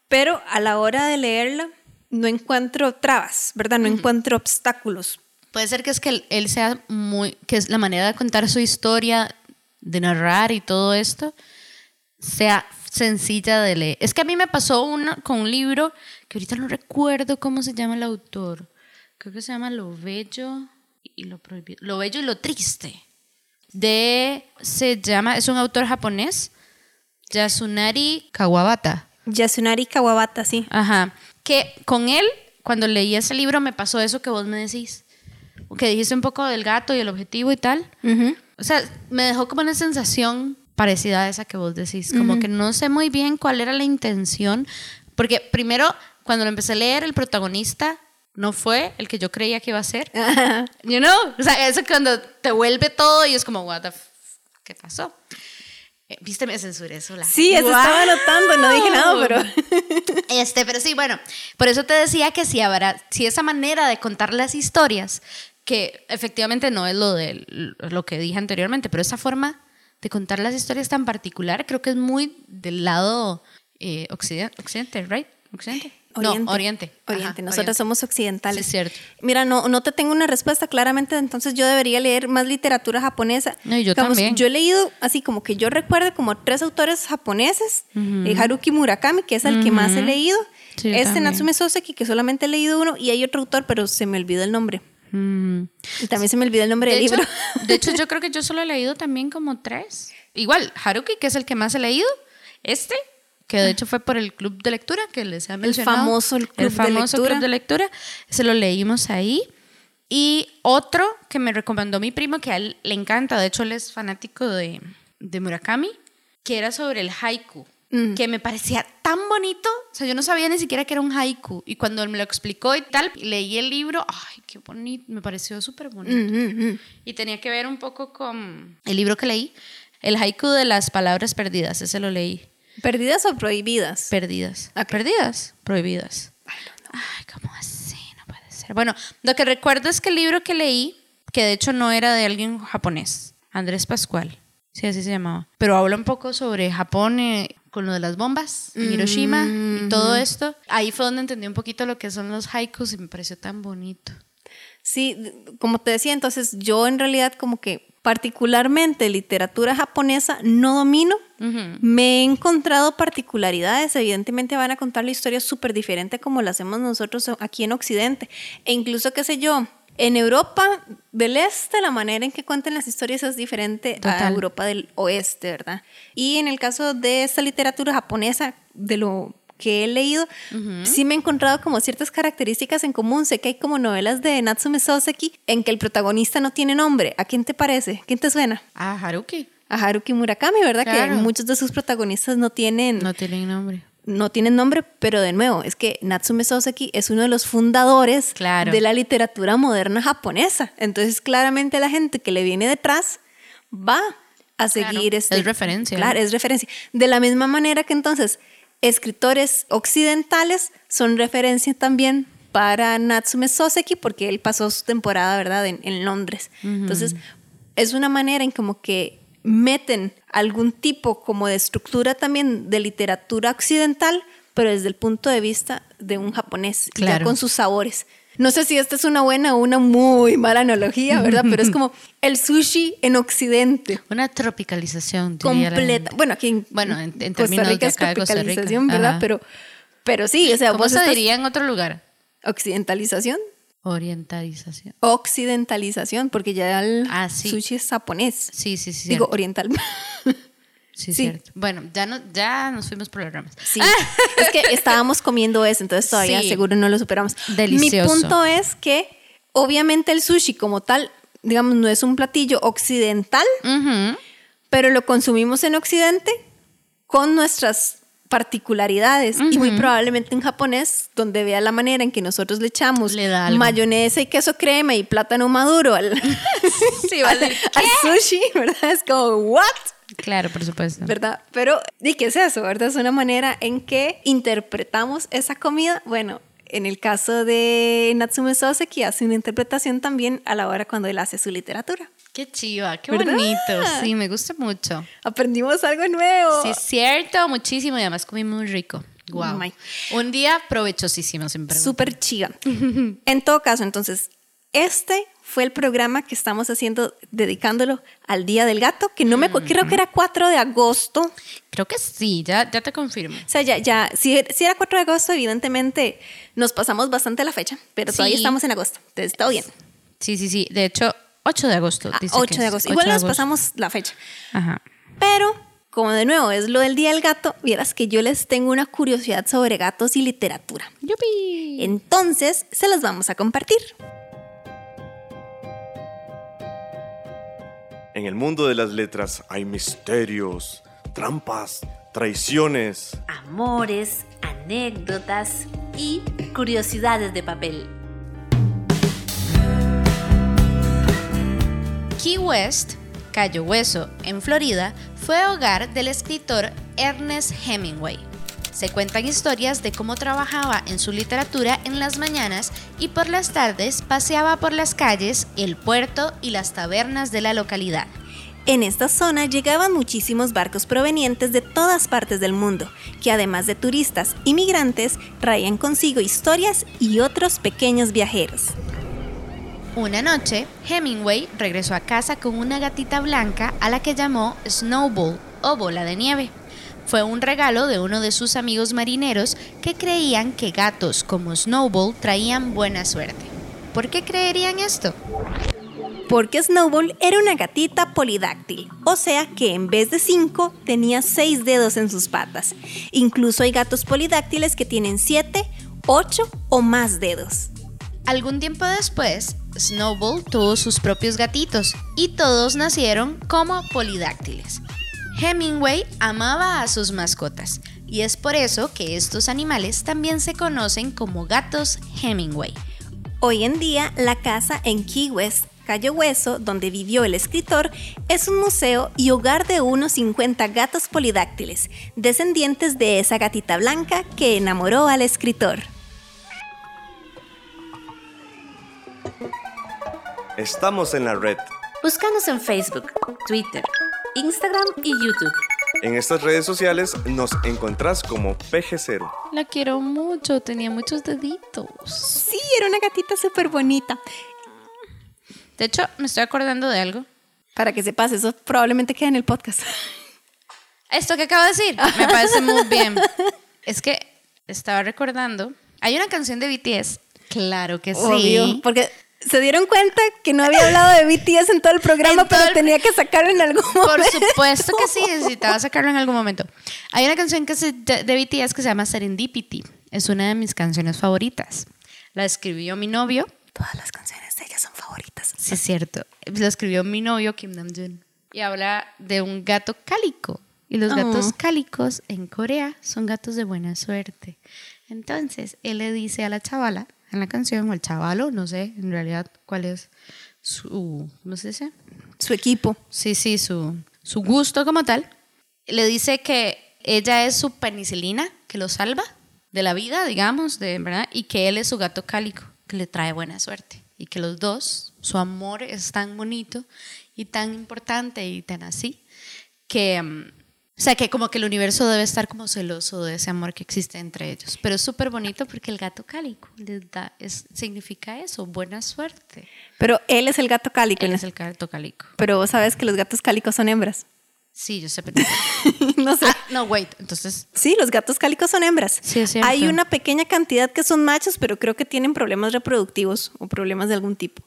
pero a la hora de leerla no encuentro trabas, ¿verdad? No encuentro obstáculos. Puede ser que es que él sea muy, que es la manera de contar su historia de narrar y todo esto sea sencilla de leer. Es que a mí me pasó una, con un libro que ahorita no recuerdo cómo se llama el autor. Creo que se llama Lo Bello y lo Prohibido. Lo Bello y lo Triste. De, se llama, es un autor japonés, Yasunari Kawabata. Yasunari Kawabata, sí. Ajá. Que con él, cuando leí ese libro, me pasó eso que vos me decís. Que dijiste un poco del gato y el objetivo y tal. O sea, me dejó como una sensación parecida a esa que vos decís, como que no sé muy bien cuál era la intención, porque primero, cuando lo empecé a leer, el protagonista no fue el que yo creía que iba a ser. you know? O sea, eso cuando te vuelve todo y es como, what the f ¿qué pasó? Eh, Viste, me censuré sola. Sí, eso estaba notando, no dije nada, pero. este, pero sí, bueno, por eso te decía que si habrá, si esa manera de contar las historias que efectivamente no es lo de lo que dije anteriormente, pero esa forma de contar las historias tan particular creo que es muy del lado eh, occidente, occidente, right? Occidente. Oriente. No, Oriente. Oriente. Nosotros somos occidentales. Sí, es cierto. Mira, no, no te tengo una respuesta claramente, entonces yo debería leer más literatura japonesa. No, yo también. Yo he leído, así como que yo recuerdo, como tres autores japoneses. Eh, Haruki Murakami, que es el que más he leído. este Natsume Soseki, que solamente he leído uno. Y hay otro autor, pero se me olvidó el nombre. Mm. Y también se me olvidó el nombre del libro. De hecho, yo creo que yo solo he leído también como tres. Igual, Haruki, que es el que más he leído. Este, que de hecho fue por el club de lectura que les he mencionado. El famoso club, el famoso de, club de lectura. Se lo leímos ahí. Y otro que me recomendó mi primo, que a él le encanta, de hecho él es fanático de, de Murakami, que era sobre el haiku que me parecía tan bonito. O sea, yo no sabía ni siquiera que era un haiku. Y cuando me lo explicó y tal, leí el libro, ay, qué bonito, me pareció súper bonito. Y tenía que ver un poco con el libro que leí, el haiku de las palabras perdidas, ese lo leí. ¿Perdidas o prohibidas? Perdidas. ¿Perdidas? Prohibidas. Ay, ¿cómo así? No puede ser. Bueno, lo que recuerdo es que el libro que leí, que de hecho no era de alguien japonés, Andrés Pascual, sí, así se llamaba, pero habla un poco sobre Japón eh, con lo de las bombas en Hiroshima y todo esto. Ahí fue donde entendí un poquito lo que son los haikus y me pareció tan bonito. Sí, como te decía, entonces yo en realidad como que particularmente literatura japonesa no domino. Me he encontrado particularidades, evidentemente van a contar la historia súper diferente como la hacemos nosotros aquí en Occidente. E incluso, qué sé yo, en Europa del Este la manera en que cuentan las historias es diferente a Europa del Oeste, ¿verdad? Y en el caso de esta literatura japonesa, de lo que he leído, sí me he encontrado como ciertas características en común. Sé que hay como novelas de Natsume Soseki en que el protagonista no tiene nombre. ¿A quién te parece? ¿Quién te suena? A Haruki. A Haruki Murakami, ¿verdad? Que muchos de sus protagonistas no tienen... No tienen nombre no tienen nombre, pero de nuevo, es que Natsume Soseki es uno de los fundadores de la literatura moderna japonesa. Entonces, claramente la gente que le viene detrás va a seguir este. Es referencia. Claro, es referencia. De la misma manera que entonces escritores occidentales son referencia también para Natsume Soseki porque él pasó su temporada, ¿verdad?, en, Londres. Entonces, es una manera en como que meten algún tipo como de estructura también de literatura occidental pero desde el punto de vista de un japonés, y ya Claro. con sus sabores. No sé si esta es una buena o una muy mala analogía, ¿verdad? Pero es como el sushi en Occidente. Una tropicalización. diría Completa. Bueno, aquí en, Bueno, en- en Costa términos Rica de es acá Rica. tropicalización, ¿verdad? Ajá. Pero, pero sí, o sea, ¿Cómo vos se estás- diría en otro lugar? occidentalización. Orientalización. Occidentalización, porque ya el Ah, sí. sushi es japonés. Sí, sí, sí. Digo, cierto. oriental. Sí, sí. cierto. Bueno, ya, no, ya nos fuimos por las ramas. Sí, es que estábamos comiendo eso, entonces todavía Sí. seguro no lo superamos. Delicioso. Mi punto es que obviamente el sushi como tal, digamos, no es un platillo occidental, Ujú. pero lo consumimos en Occidente con nuestras particularidades y muy probablemente en japonés, donde vea la manera en que nosotros le echamos Le mayonesa y queso crema y plátano maduro al, Sí, va a al, decir, al sushi, ¿verdad? Es como, ¿what? Claro, por supuesto. ¿verdad? Pero, ¿y qué es eso, verdad? Es una manera en que interpretamos esa comida. Bueno, en el caso de Natsume Soseki hace una interpretación también a la hora cuando él hace su literatura. Qué chiva, qué ¿Verdad? bonito. Sí, me gusta mucho. Aprendimos algo nuevo. Sí, es cierto, muchísimo. Y además comí muy rico. Wow. Un día provechosísimo, sin preguntar. Súper chiva. en todo caso, entonces, este fue el programa que estamos haciendo dedicándolo al Día del Gato, que no me acu- creo que era 4 de agosto. Creo que sí, ya, ya te confirmo. O sea, ya, ya, si, si era 4 de agosto, evidentemente nos pasamos bastante la fecha, pero todavía Sí. estamos en agosto, entonces está bien. Sí, sí, sí. De hecho, 8 de agosto. Ah, dice 8 que de agosto. 8 Igual de nos pasamos la fecha. Ajá. Pero, como de nuevo es lo del Día del Gato, vieras que yo les tengo una curiosidad sobre gatos y literatura. ¡Yupi! Entonces, se los vamos a compartir. En el mundo de las letras hay misterios, trampas, traiciones. Amores, anécdotas y curiosidades de papel. Key West, Cayo Hueso, en Florida, fue hogar del escritor Ernest Hemingway. Se cuentan historias de cómo trabajaba en su literatura en las mañanas y por las tardes paseaba por las calles, el puerto y las tabernas de la localidad. En esta zona llegaban muchísimos barcos provenientes de todas partes del mundo, que además de turistas y migrantes, traían consigo historias y otros pequeños viajeros. Una noche, Hemingway regresó a casa con una gatita blanca a la que llamó Snowball o bola de nieve. Fue un regalo de uno de sus amigos marineros que creían que gatos como Snowball traían buena suerte. ¿Por qué creerían esto? Porque Snowball era una gatita polidáctil, o sea que en vez de cinco tenía seis dedos en sus patas. Incluso hay gatos polidáctiles que tienen siete, ocho o más dedos. Algún tiempo después, Snowball tuvo sus propios gatitos y todos nacieron como polidáctiles. Hemingway amaba a sus mascotas y es por eso que estos animales también se conocen como gatos Hemingway. Hoy en día, la casa en Key West, Cayo Hueso, donde vivió el escritor, es un museo y hogar de unos 50 gatos polidáctiles, descendientes de esa gatita blanca que enamoró al escritor. Estamos en la red. Búscanos en Facebook, Twitter, Instagram y YouTube. En estas redes sociales nos encontrás como PG0. La quiero mucho, tenía muchos deditos. Sí, era una gatita súper bonita. De hecho, me estoy acordando de algo. Para que sepas, eso probablemente queda en el podcast. Esto que acabo de decir me parece muy bien. Es que estaba recordando. Hay una canción de BTS. Claro que sí. Obvio, porque se dieron cuenta que no había hablado de BTS en todo el programa, todo pero el- tenía que sacarlo en algún momento. Por supuesto que sí, necesitaba sacarlo en algún momento. Hay una canción que se, de, de BTS que se llama Serendipity. Es una de mis canciones favoritas. La escribió mi novio. Todas las canciones de ella son favoritas. Sí, es cierto. La escribió mi novio Kim Namjoon. Y habla de un gato cálico. Y los gatos Oh. cálicos en Corea son gatos de buena suerte. Entonces, él le dice a la chavala en la canción, o el chavalo, no sé en realidad cuál es su, ¿cómo se dice? Su equipo. Sí, sí, su, su gusto como tal. Le dice que ella es su penicilina, que lo salva de la vida, digamos, de verdad, y que él es su gato cálico, que le trae buena suerte. Y que los dos, su amor es tan bonito y tan importante y tan así, que mm, sea, que como que el universo debe estar como celoso de ese amor que existe entre ellos. Pero es súper bonito porque el gato cálico les da, es, significa eso, buena suerte. Pero él es el gato cálico. Él es el gato cálico. Pero vos sabes que los gatos cálicos son hembras. Sí, yo sé. Pero... no sé. Ah, no, wait, entonces... Sí, los gatos cálicos son hembras. Sí, es cierto. Hay una pequeña cantidad que son machos, pero creo que tienen problemas reproductivos o problemas de algún tipo.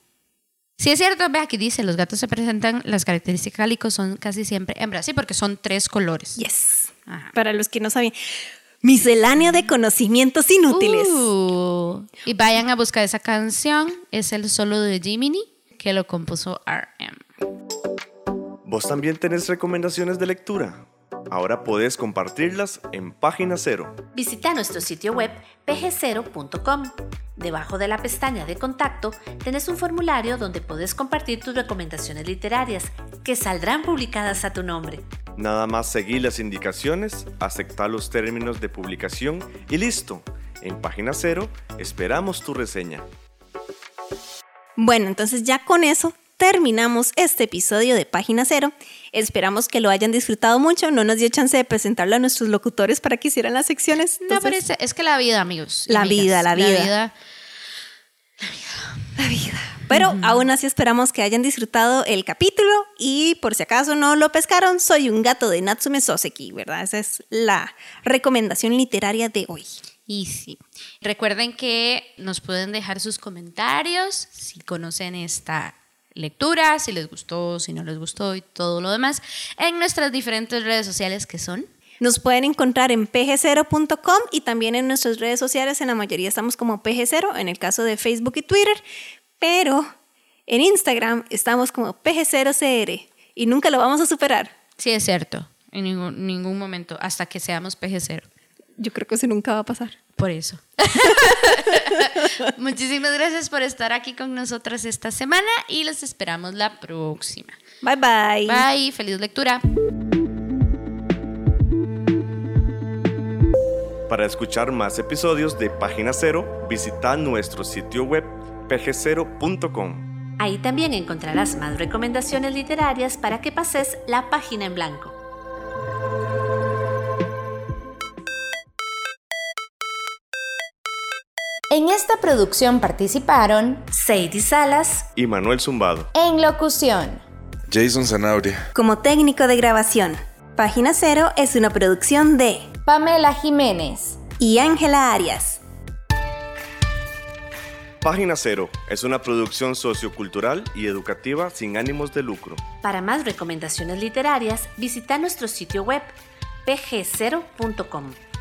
Sí, es cierto, ve aquí dice, los gatos se presentan, las características cálicos son casi siempre hembras, sí, porque son tres colores. Yes. Ajá. Para los que no sabían. Miscelánea de conocimientos inútiles. Uh, y vayan a buscar esa canción, es el solo de Jiminy, que lo compuso RM. ¿Vos también tenés recomendaciones de lectura? Ahora podés compartirlas en Página Cero. Visita nuestro sitio web pg0.com. Debajo de la pestaña de contacto tenés un formulario donde podés compartir tus recomendaciones literarias que saldrán publicadas a tu nombre. Nada más seguir las indicaciones, aceptar los términos de publicación y listo. En Página Cero esperamos tu reseña. Bueno, entonces ya con eso terminamos este episodio de Página Cero. Esperamos que lo hayan disfrutado mucho. No nos dio chance de presentarlo a nuestros locutores para que hicieran las secciones. No, pero es, es que la vida, amigos. La amigas, vida, la vida. vida. la vida. Pero aún así esperamos que hayan disfrutado el capítulo y por si acaso no lo pescaron, soy un gato de Natsume Soseki, ¿verdad? Esa es la recomendación literaria de hoy. Y sí. Recuerden que nos pueden dejar sus comentarios si conocen esta lectura, si les gustó, si no les gustó y todo lo demás, en nuestras diferentes redes sociales que son. Nos pueden encontrar en pg0.com y también en nuestras redes sociales, en la mayoría estamos como pg0, en el caso de Facebook y Twitter, pero en Instagram estamos como pg0cr y nunca lo vamos a superar. Sí, es cierto. En ningún, ningún momento, hasta que seamos PG0. Yo creo que eso nunca va a pasar. Por eso. Muchísimas gracias por estar aquí con nosotras esta semana y los esperamos la próxima. Bye bye. Bye, feliz lectura. Para escuchar más episodios de Página Cero, visita nuestro sitio web pg0.com. Ahí también encontrarás más recomendaciones literarias para que pases la página en blanco. Esta producción participaron Sadie Salas, Y Manuel Zumbado. en locución Jason Zanabria. Como técnico de grabación, Página Cero es una producción de Pamela Jiménez. y Ángela Arias. Página Cero es una producción sociocultural y educativa sin ánimos de lucro. Para más recomendaciones literarias, visita nuestro sitio web pg0.com.